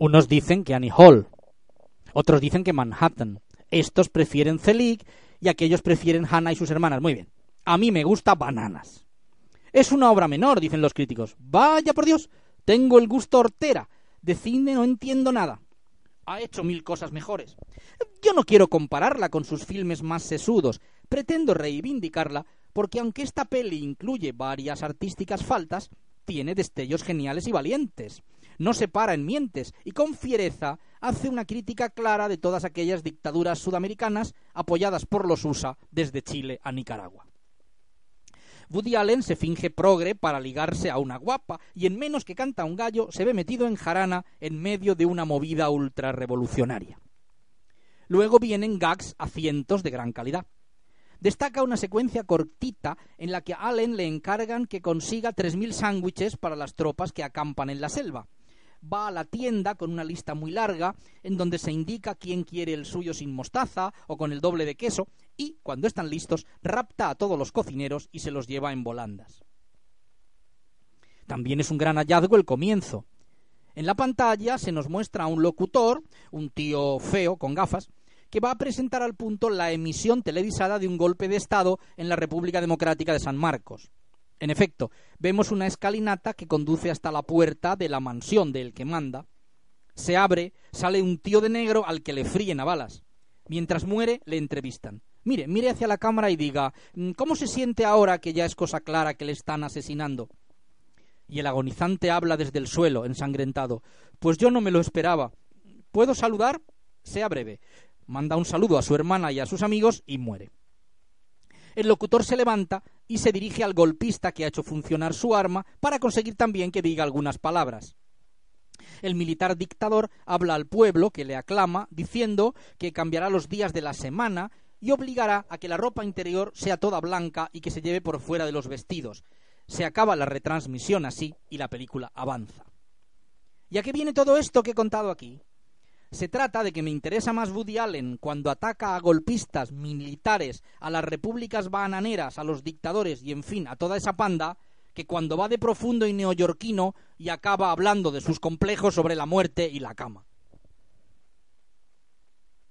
Unos dicen que Annie Hall, otros dicen que Manhattan, estos prefieren Zelig y aquellos prefieren Hannah y sus hermanas. Muy bien, a mí me gusta Bananas. Es una obra menor, dicen los críticos. Vaya por Dios, tengo el gusto hortera. De cine no entiendo nada. Ha hecho mil cosas mejores. Yo no quiero compararla con sus filmes más sesudos. Pretendo reivindicarla porque aunque esta peli incluye varias artísticas faltas, tiene destellos geniales y valientes. No se para en mientes y con fiereza hace una crítica clara de todas aquellas dictaduras sudamericanas apoyadas por los USA desde Chile a Nicaragua. Woody Allen se finge progre para ligarse a una guapa y en menos que canta un gallo se ve metido en jarana en medio de una movida ultrarrevolucionaria. Luego vienen gags a cientos de gran calidad. Destaca una secuencia cortita en la que a Allen le encargan que consiga 3.000 sándwiches para las tropas que acampan en la selva va a la tienda con una lista muy larga en donde se indica quién quiere el suyo sin mostaza o con el doble de queso y, cuando están listos, rapta a todos los cocineros y se los lleva en volandas. También es un gran hallazgo el comienzo. En la pantalla se nos muestra a un locutor, un tío feo con gafas, que va a presentar al punto la emisión televisada de un golpe de Estado en la República Democrática de San Marcos. En efecto, vemos una escalinata que conduce hasta la puerta de la mansión del que manda. Se abre, sale un tío de negro al que le fríen a balas. Mientras muere, le entrevistan. Mire, mire hacia la cámara y diga mm, ¿Cómo se siente ahora que ya es cosa clara que le están asesinando? Y el agonizante habla desde el suelo, ensangrentado. Pues yo no me lo esperaba. ¿Puedo saludar? Sea breve. Manda un saludo a su hermana y a sus amigos y muere. El locutor se levanta y se dirige al golpista que ha hecho funcionar su arma para conseguir también que diga algunas palabras. El militar dictador habla al pueblo que le aclama diciendo que cambiará los días de la semana y obligará a que la ropa interior sea toda blanca y que se lleve por fuera de los vestidos. Se acaba la retransmisión así y la película avanza. ¿Y a qué viene todo esto que he contado aquí? Se trata de que me interesa más Woody Allen cuando ataca a golpistas militares, a las repúblicas bananeras, a los dictadores y en fin, a toda esa panda, que cuando va de profundo y neoyorquino y acaba hablando de sus complejos sobre la muerte y la cama.